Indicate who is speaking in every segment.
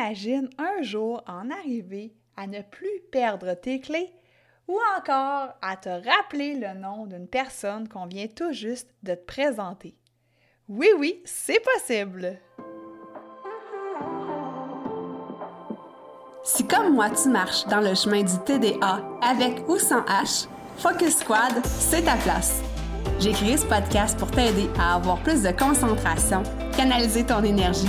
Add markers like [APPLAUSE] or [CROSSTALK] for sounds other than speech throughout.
Speaker 1: t'imagines un jour en arriver à ne plus perdre tes clés ou encore à te rappeler le nom d'une personne qu'on vient tout juste de te présenter? Oui, oui, c'est possible!
Speaker 2: Si comme moi tu marches dans le chemin du TDA avec ou sans H, Focus Squad, c'est ta place. J'ai créé ce podcast pour t'aider à avoir plus de concentration, canaliser ton énergie,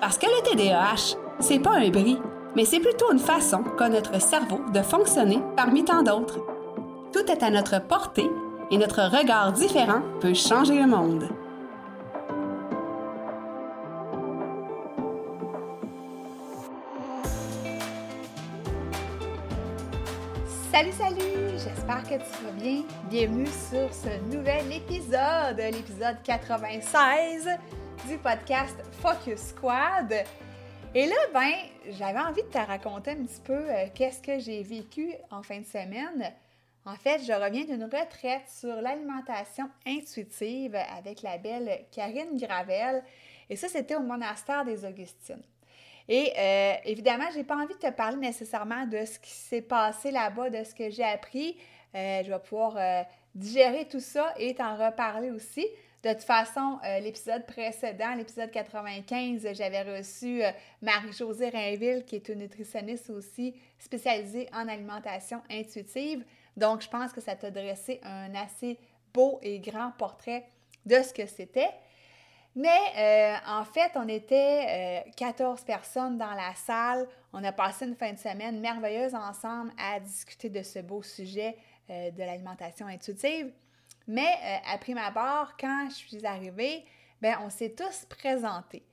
Speaker 2: Parce que le TDAH, c'est pas un bris, mais c'est plutôt une façon qu'a notre cerveau de fonctionner parmi tant d'autres. Tout est à notre portée et notre regard différent peut changer le monde.
Speaker 1: Salut, salut! J'espère que tu vas bien. Bienvenue sur ce nouvel épisode, l'épisode 96 du podcast Focus Squad. Et là, ben, j'avais envie de te raconter un petit peu euh, qu'est-ce que j'ai vécu en fin de semaine. En fait, je reviens d'une retraite sur l'alimentation intuitive avec la belle Karine Gravel. Et ça, c'était au monastère des Augustines. Et euh, évidemment, je n'ai pas envie de te parler nécessairement de ce qui s'est passé là-bas, de ce que j'ai appris. Euh, je vais pouvoir digérer tout ça et t'en reparler aussi. De toute façon, l'épisode précédent, l'épisode 95, j'avais reçu Marie-Josée Rainville, qui est une nutritionniste aussi spécialisée en alimentation intuitive. Donc, je pense que ça t'a dressé un assez beau et grand portrait de ce que c'était. Mais euh, en fait, on était 14 euh, personnes dans la salle. On a passé une fin de semaine merveilleuse ensemble à discuter de ce beau sujet euh, de l'alimentation intuitive. Mais après ma barre, quand je suis arrivée, ben, on s'est tous présentés.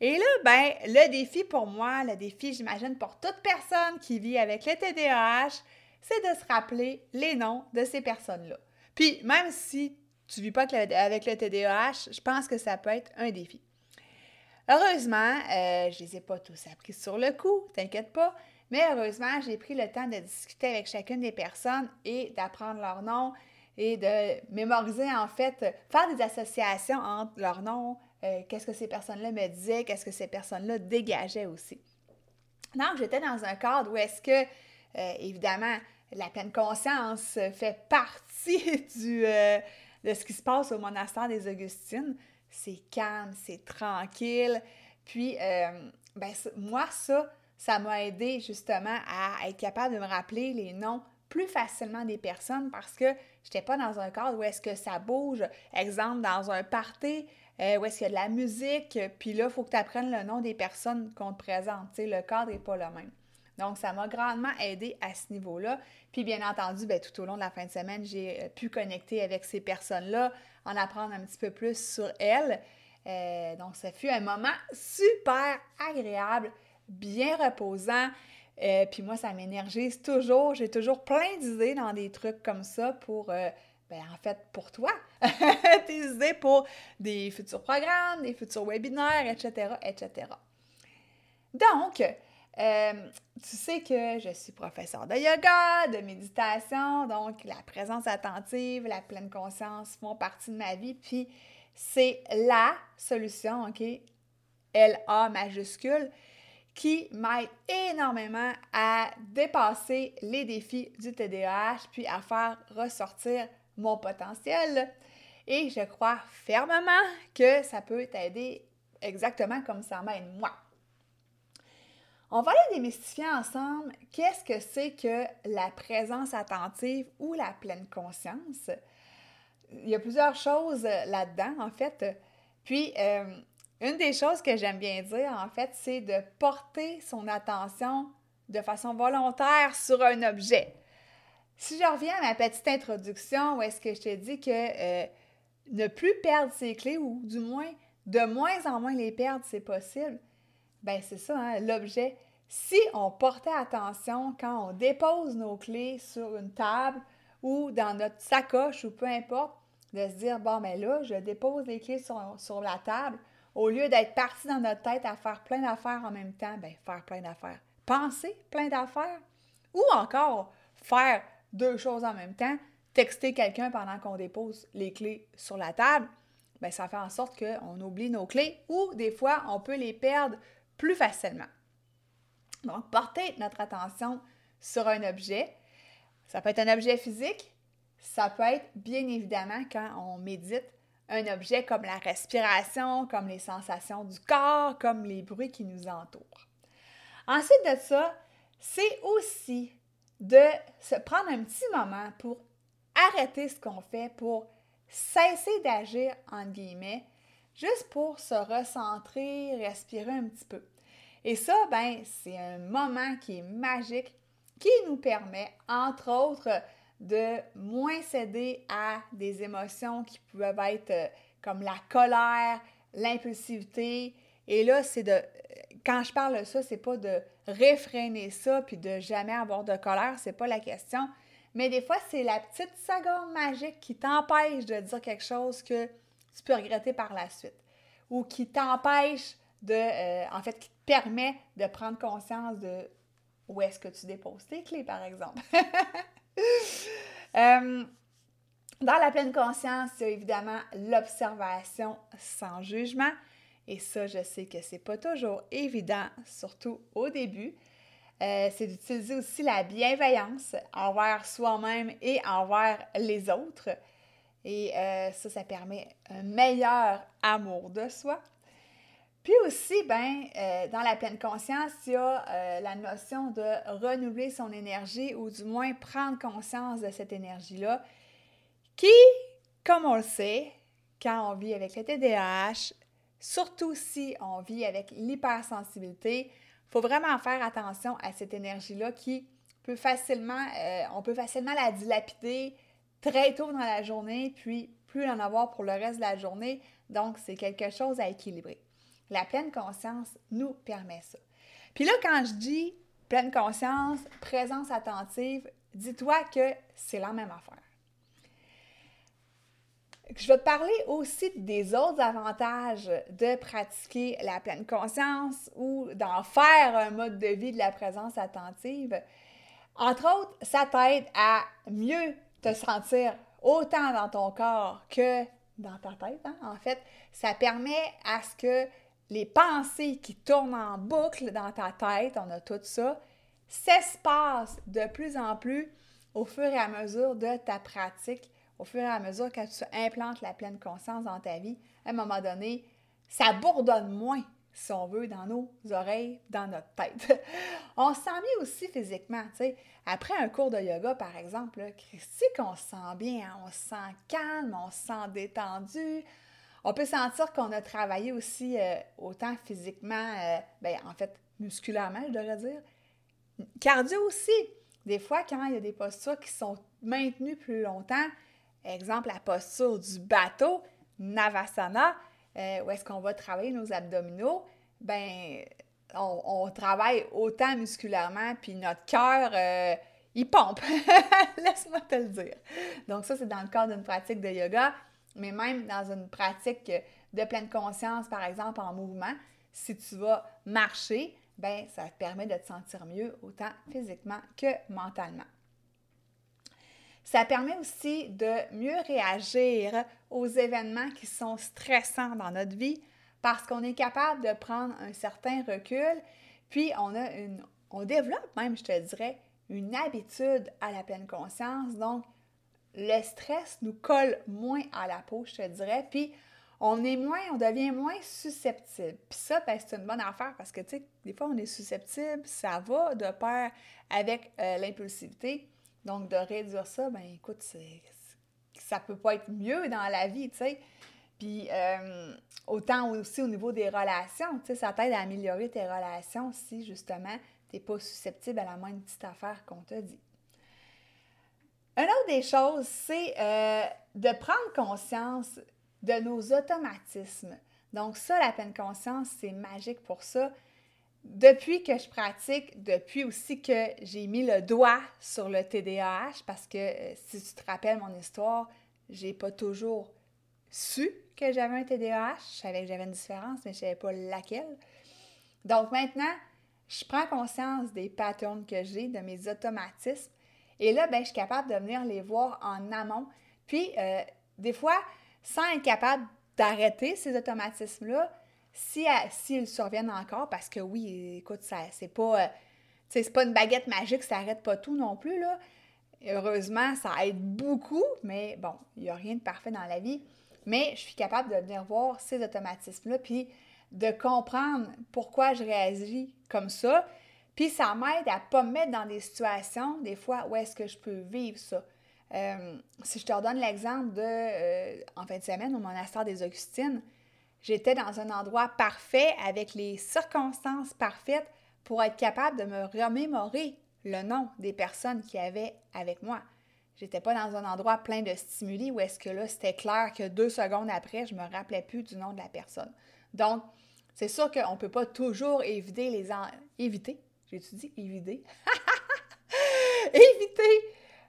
Speaker 1: Et là, ben, le défi pour moi, le défi, j'imagine, pour toute personne qui vit avec le TDAH, c'est de se rappeler les noms de ces personnes-là. Puis, même si tu ne vis pas avec le, TDAH, je pense que ça peut être un défi. Heureusement, euh, je ne les ai pas tous appris sur le coup, t'inquiète pas, mais heureusement, j'ai pris le temps de discuter avec chacune des personnes et d'apprendre leur nom et de mémoriser, en fait, faire des associations entre leurs noms, euh, qu'est-ce que ces personnes-là me disaient, qu'est-ce que ces personnes-là dégageaient aussi. Donc, j'étais dans un cadre où est-ce que, euh, évidemment, la pleine conscience fait partie [LAUGHS] du, de ce qui se passe au monastère des Augustines. C'est calme, c'est tranquille. Puis, euh, ben, moi, ça, ça m'a aidé justement à être capable de me rappeler les noms plus facilement des personnes parce que je n'étais pas dans un cadre où est-ce que ça bouge. Exemple, dans un party, euh, où est-ce qu'il y a de la musique, puis là, il faut que tu apprennes le nom des personnes qu'on te présente. le cadre n'est pas le même. Donc, ça m'a grandement aidé à ce niveau-là. Puis, bien entendu, bien, tout au long de la fin de semaine, j'ai euh, pu connecter avec ces personnes-là, en apprendre un petit peu plus sur elles. Euh, donc, ça fut un moment super agréable, bien reposant. Euh, puis moi, ça m'énergise toujours. J'ai toujours plein d'idées dans des trucs comme ça pour, ben, en fait, pour toi. [LAUGHS] Tes idées pour des futurs programmes, des futurs webinaires, etc., etc. Donc, euh, tu sais que je suis professeur de yoga, de méditation, donc la présence attentive, la pleine conscience font partie de ma vie. Puis c'est la solution, OK? LA majuscule, qui m'aide énormément à dépasser les défis du TDAH, puis à faire ressortir mon potentiel. Et je crois fermement que ça peut t'aider exactement comme ça m'aide moi. On va aller démystifier ensemble qu'est-ce que c'est que la présence attentive ou la pleine conscience. Il y a plusieurs choses là-dedans, en fait. Puis, euh, une des choses que j'aime bien dire, en fait, c'est de porter son attention de façon volontaire sur un objet. Si je reviens à ma petite introduction où est-ce que je te dis que euh, ne plus perdre ses clés, ou du moins de moins en moins les perdre, c'est possible, ben c'est ça, hein, l'objet. Si on portait attention quand on dépose nos clés sur une table ou dans notre sacoche ou peu importe, de se dire, bon, mais là, je dépose les clés sur, sur la table, au lieu d'être parti dans notre tête à faire plein d'affaires en même temps, ben faire plein d'affaires. Penser plein d'affaires. Ou encore, faire deux choses en même temps, texter quelqu'un pendant qu'on dépose les clés sur la table, ben ça fait en sorte qu'on oublie nos clés ou des fois, on peut les perdre plus facilement. Donc, porter notre attention sur un objet. Ça peut être un objet physique, ça peut être bien évidemment quand on médite un objet comme la respiration, comme les sensations du corps, comme les bruits qui nous entourent. Ensuite de ça, c'est aussi de se prendre un petit moment pour arrêter ce qu'on fait, pour cesser d'agir, en guillemets, juste pour se recentrer, respirer un petit peu. Et ça, ben, c'est un moment qui est magique, qui nous permet, entre autres, de moins céder à des émotions qui peuvent être euh, comme la colère, l'impulsivité. Et là, c'est de. Quand je parle de ça, c'est pas de réfréner ça puis de jamais avoir de colère, c'est pas la question. Mais des fois, c'est la petite seconde magique qui t'empêche de dire quelque chose que tu peux regretter par la suite ou qui t'empêche de. Euh, en fait, qui te permet de prendre conscience de où est-ce que tu déposes tes clés, par exemple. [LAUGHS] [LAUGHS] Euh, dans la pleine conscience, il y a évidemment l'observation sans jugement. Et ça, je sais que c'est pas toujours évident, surtout au début. Euh, c'est d'utiliser aussi la bienveillance envers soi-même et envers les autres. Et euh, ça, ça permet un meilleur amour de soi. Puis aussi, ben, euh, dans la pleine conscience, il y a euh, la notion de renouveler son énergie ou du moins prendre conscience de cette énergie-là qui, comme on le sait, quand on vit avec le TDAH, surtout si on vit avec l'hypersensibilité, il faut vraiment faire attention à cette énergie-là qui peut facilement, euh, on peut facilement la dilapider très tôt dans la journée, puis plus en avoir pour le reste de la journée. Donc, c'est quelque chose à équilibrer. La pleine conscience nous permet ça. Puis là, quand je dis pleine conscience, présence attentive, dis-toi que c'est la même affaire. Je vais te parler aussi des autres avantages de pratiquer la pleine conscience ou d'en faire un mode de vie de la présence attentive. Entre autres, ça t'aide à mieux te sentir autant dans ton corps que dans ta tête. Hein. En fait, ça permet à ce que les pensées qui tournent en boucle dans ta tête, on a tout ça, s'espacent de plus en plus au fur et à mesure de ta pratique, au fur et à mesure que tu implantes la pleine conscience dans ta vie. À un moment donné, ça bourdonne moins, si on veut, dans nos oreilles, dans notre tête. [LAUGHS] on se sent mieux aussi physiquement, tu sais. Après un cours de yoga, par exemple, Christy, qu'on se sent bien, hein? on se sent calme, on se sent détendu, on peut sentir qu'on a travaillé aussi euh, autant physiquement, euh, ben, en fait, musculairement, je devrais dire. Cardio aussi. Des fois, quand il y a des postures qui sont maintenues plus longtemps, exemple la posture du bateau, Navasana, euh, où est-ce qu'on va travailler nos abdominaux, ben on, on travaille autant musculairement, puis notre cœur, il pompe. [LAUGHS] Laisse-moi te le dire. Donc ça, c'est dans le cadre d'une pratique de yoga mais même dans une pratique de pleine conscience, par exemple en mouvement, si tu vas marcher, ben ça te permet de te sentir mieux autant physiquement que mentalement. Ça permet aussi de mieux réagir aux événements qui sont stressants dans notre vie parce qu'on est capable de prendre un certain recul, puis on a une on développe même, je te dirais, une habitude à la pleine conscience. Donc, le stress nous colle moins à la peau, je te dirais, puis on est moins, on devient moins susceptible. Puis ça, ben, c'est une bonne affaire parce que, tu sais, des fois, on est susceptible, ça va de pair avec euh, l'impulsivité. Donc, de réduire ça, ben écoute, ça peut pas être mieux dans la vie, tu sais. Puis, euh, autant aussi au niveau des relations, tu sais, ça t'aide à améliorer tes relations si, justement, tu n'es pas susceptible à la moindre petite affaire qu'on te dit. Une autre des choses, c'est euh, de prendre conscience de nos automatismes. Donc ça, la pleine conscience, c'est magique pour ça. depuis que je pratique, depuis aussi que j'ai mis le doigt sur le TDAH, parce que euh, si tu te rappelles mon histoire, j'ai pas toujours su que j'avais un TDAH. Je savais que j'avais une différence, mais je savais pas laquelle. Donc maintenant, je prends conscience des patterns que j'ai, de mes automatismes. Et là, ben, je suis capable de venir les voir en amont. Puis, euh, des fois, sans être capable d'arrêter ces automatismes-là, si, s'ils surviennent encore, parce que oui, écoute, c'est pas, euh, pas une baguette magique, ça n'arrête pas tout non plus, là. Heureusement, ça aide beaucoup, mais bon, il n'y a rien de parfait dans la vie. Mais je suis capable de venir voir ces automatismes-là, puis de comprendre pourquoi je réagis comme ça. Puis ça m'aide à ne pas me mettre dans des situations, des fois, où est-ce que je peux vivre ça. Euh, si je te redonne l'exemple de, euh, en fin de semaine, au monastère des Augustines, j'étais dans un endroit parfait avec les circonstances parfaites pour être capable de me remémorer le nom des personnes qui avaient avec moi. J'étais pas dans un endroit plein de stimuli où est-ce que là, c'était clair que deux secondes après, je me rappelais plus du nom de la personne. Donc, c'est sûr qu'on ne peut pas toujours éviter les... Éviter? J'ai-tu dit éviter? [LAUGHS] éviter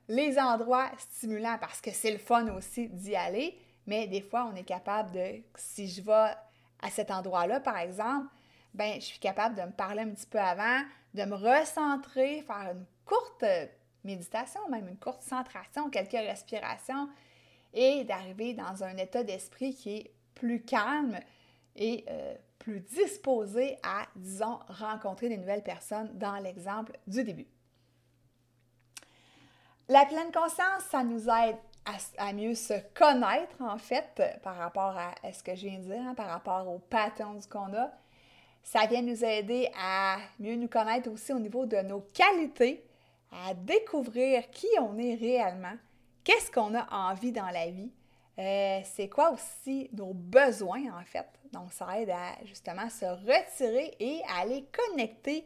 Speaker 1: les endroits stimulants parce que c'est le fun aussi d'y aller, mais des fois, on est capable de, si je vais à cet endroit-là, par exemple, ben, je suis capable de me parler un petit peu avant, de me recentrer, faire une courte méditation, même une courte centration, quelques respirations, et d'arriver dans un état d'esprit qui est plus calme et euh, plus disposé à, disons, rencontrer des nouvelles personnes dans l'exemple du début. La pleine conscience, ça nous aide à, mieux se connaître, en fait, par rapport à, ce que je viens de dire, hein, par rapport aux patterns qu'on a. Ça vient nous aider à mieux nous connaître aussi au niveau de nos qualités, à découvrir qui on est réellement, qu'est-ce qu'on a envie dans la vie, euh, c'est quoi aussi nos besoins, en fait? Donc, ça aide à justement se retirer et à aller connecter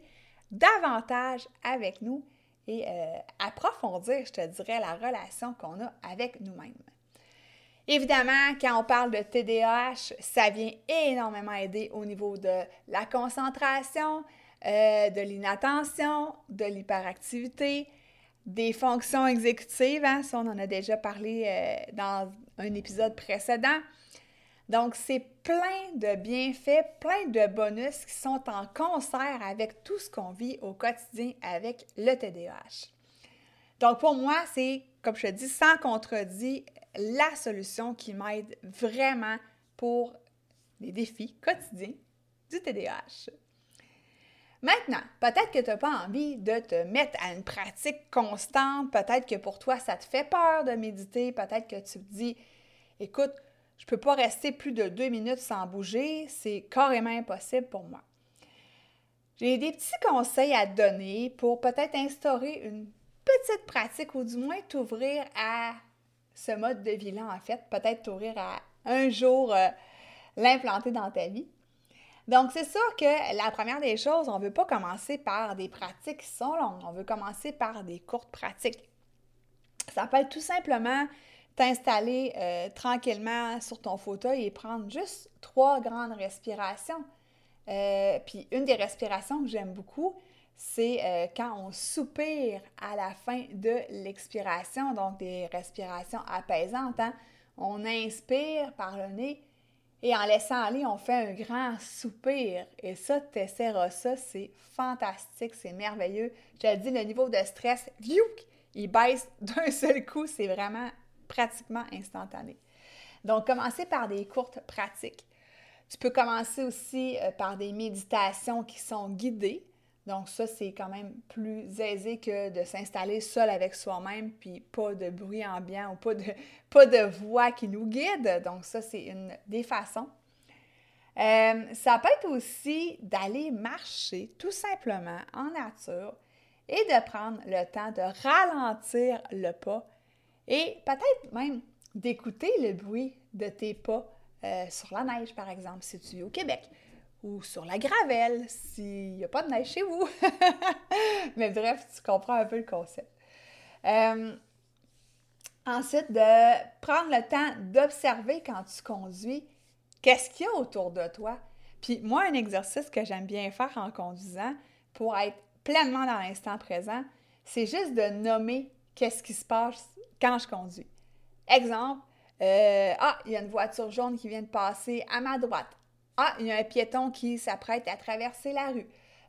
Speaker 1: davantage avec nous et euh, approfondir, je te dirais, la relation qu'on a avec nous-mêmes. Évidemment, quand on parle de TDAH, ça vient énormément aider au niveau de la concentration, euh, de l'inattention, de l'hyperactivité, des fonctions exécutives. Hein, ça, on en a déjà parlé euh, dans un épisode précédent. Donc, c'est plein de bienfaits, plein de bonus qui sont en concert avec tout ce qu'on vit au quotidien avec le TDAH. Donc, pour moi, c'est, comme je te dis, sans contredit, la solution qui m'aide vraiment pour les défis quotidiens du TDAH. Maintenant, peut-être que tu n'as pas envie de te mettre à une pratique constante, peut-être que pour toi, ça te fait peur de méditer, peut-être que tu te dis, écoute, je ne peux pas rester plus de deux minutes sans bouger, c'est carrément impossible pour moi. J'ai des petits conseils à te donner pour peut-être instaurer une petite pratique ou du moins t'ouvrir à ce mode de vie-là, en fait, peut-être t'ouvrir à un jour euh, l'implanter dans ta vie. Donc, c'est sûr que la première des choses, on ne veut pas commencer par des pratiques qui sont longues, on veut commencer par des courtes pratiques. Ça peut être tout simplement t'installer euh, tranquillement sur ton fauteuil et prendre juste trois grandes respirations. Euh, puis une des respirations que j'aime beaucoup, c'est euh, quand on soupire à la fin de l'expiration, donc des respirations apaisantes. Hein. On inspire par le nez et en laissant aller, on fait un grand soupir. Et ça, tu essaieras ça, c'est fantastique, c'est merveilleux. Je dis, le niveau de stress, il baisse [LAUGHS] d'un seul coup, c'est vraiment pratiquement instantané. Donc, commencer par des courtes pratiques. Tu peux commencer aussi euh, par des méditations qui sont guidées. Donc, ça, c'est quand même plus aisé que de s'installer seul avec soi-même, puis pas de bruit ambiant ou pas de, [LAUGHS] pas de voix qui nous guide. Donc, ça, c'est une des façons. Euh, ça peut être aussi d'aller marcher tout simplement en nature et de prendre le temps de ralentir le pas et peut-être même d'écouter le bruit de tes pas euh, sur la neige, par exemple, si tu es au Québec, ou sur la gravelle, s'il n'y a pas de neige chez vous. [LAUGHS] Mais bref, tu comprends un peu le concept. Euh, ensuite, de prendre le temps d'observer quand tu conduis, qu'est-ce qu'il y a autour de toi. Puis moi, un exercice que j'aime bien faire en conduisant pour être pleinement dans l'instant présent, c'est juste de nommer qu'est-ce qui se passe quand je conduis. Exemple, euh, ah, il y a une voiture jaune qui vient de passer à ma droite. Ah, il y a un piéton qui s'apprête à traverser la rue.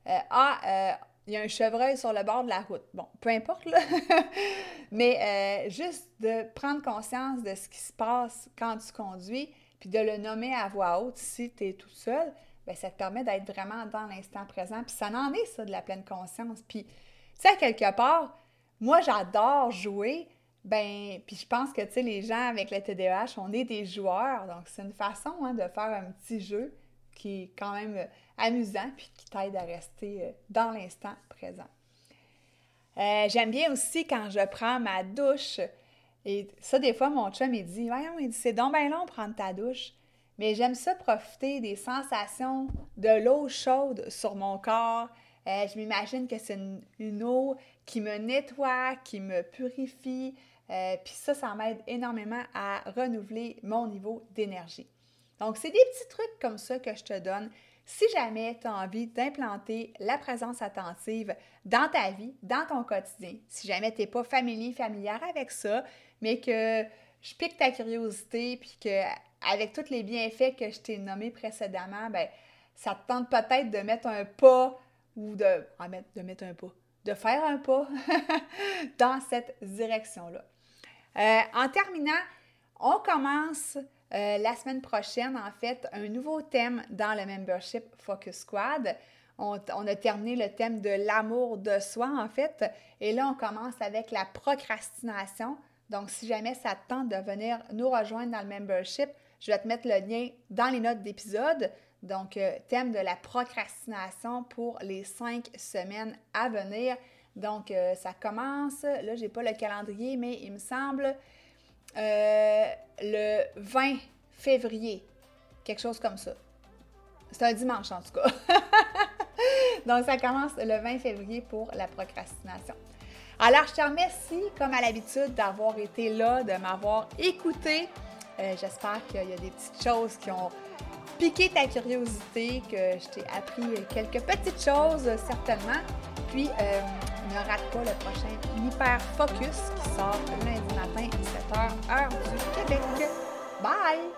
Speaker 1: Euh, ah, euh, il y a un chevreuil sur le bord de la route. Bon, peu importe. [LAUGHS] Mais juste de prendre conscience de ce qui se passe quand tu conduis, puis de le nommer à voix haute si tu es tout seul, bien, ça te permet d'être vraiment dans l'instant présent. Puis ça en est, ça, de la pleine conscience. Puis, tu sais, quelque part, moi, j'adore jouer. Ben, puis je pense que, tu sais, les gens avec le TDAH, on est des joueurs. Donc, c'est une façon hein, de faire un petit jeu qui est quand même euh, amusant puis qui t'aide à rester euh, dans l'instant présent. Euh, j'aime bien aussi quand je prends ma douche. Et ça, des fois, mon chum, il dit Voyons, il dit, c'est donc bien long prendre ta douche. Mais j'aime ça profiter des sensations de l'eau chaude sur mon corps. je m'imagine que c'est une, eau qui me nettoie, qui me purifie. Euh, puis ça, ça m'aide énormément à renouveler mon niveau d'énergie. Donc, c'est des petits trucs comme ça que je te donne si jamais tu as envie d'implanter la présence attentive dans ta vie, dans ton quotidien. Si jamais tu n'es pas familier, familière avec ça, mais que je pique ta curiosité, puis que avec tous les bienfaits que je t'ai nommés précédemment, ben ça te tente peut-être de mettre un pas ou de, de mettre un pas, de faire un pas [LAUGHS] dans cette direction-là. Euh, en terminant, on commence euh, la semaine prochaine, en fait, un nouveau thème dans le membership Focus Squad. On, a terminé le thème de l'amour de soi, en fait. Et là, on commence avec la procrastination. Donc, si jamais ça te tente de venir nous rejoindre dans le membership, je vais te mettre le lien dans les notes d'épisode. Donc, euh, thème de la procrastination pour les cinq semaines à venir. Donc, euh, ça commence, là, j'ai pas le calendrier, mais il me semble euh, le 20 février, quelque chose comme ça. C'est un dimanche en tout cas. [LAUGHS] Donc, ça commence le 20 février pour la procrastination. Alors, je te remercie, comme à l'habitude, d'avoir été là, de m'avoir écouté. Euh, j'espère qu'il y a des petites choses qui ont piqué ta curiosité, que je t'ai appris quelques petites choses, certainement. Puis, ne rate pas le prochain Hyper Focus qui sort lundi matin 7h heure du Québec. Bye!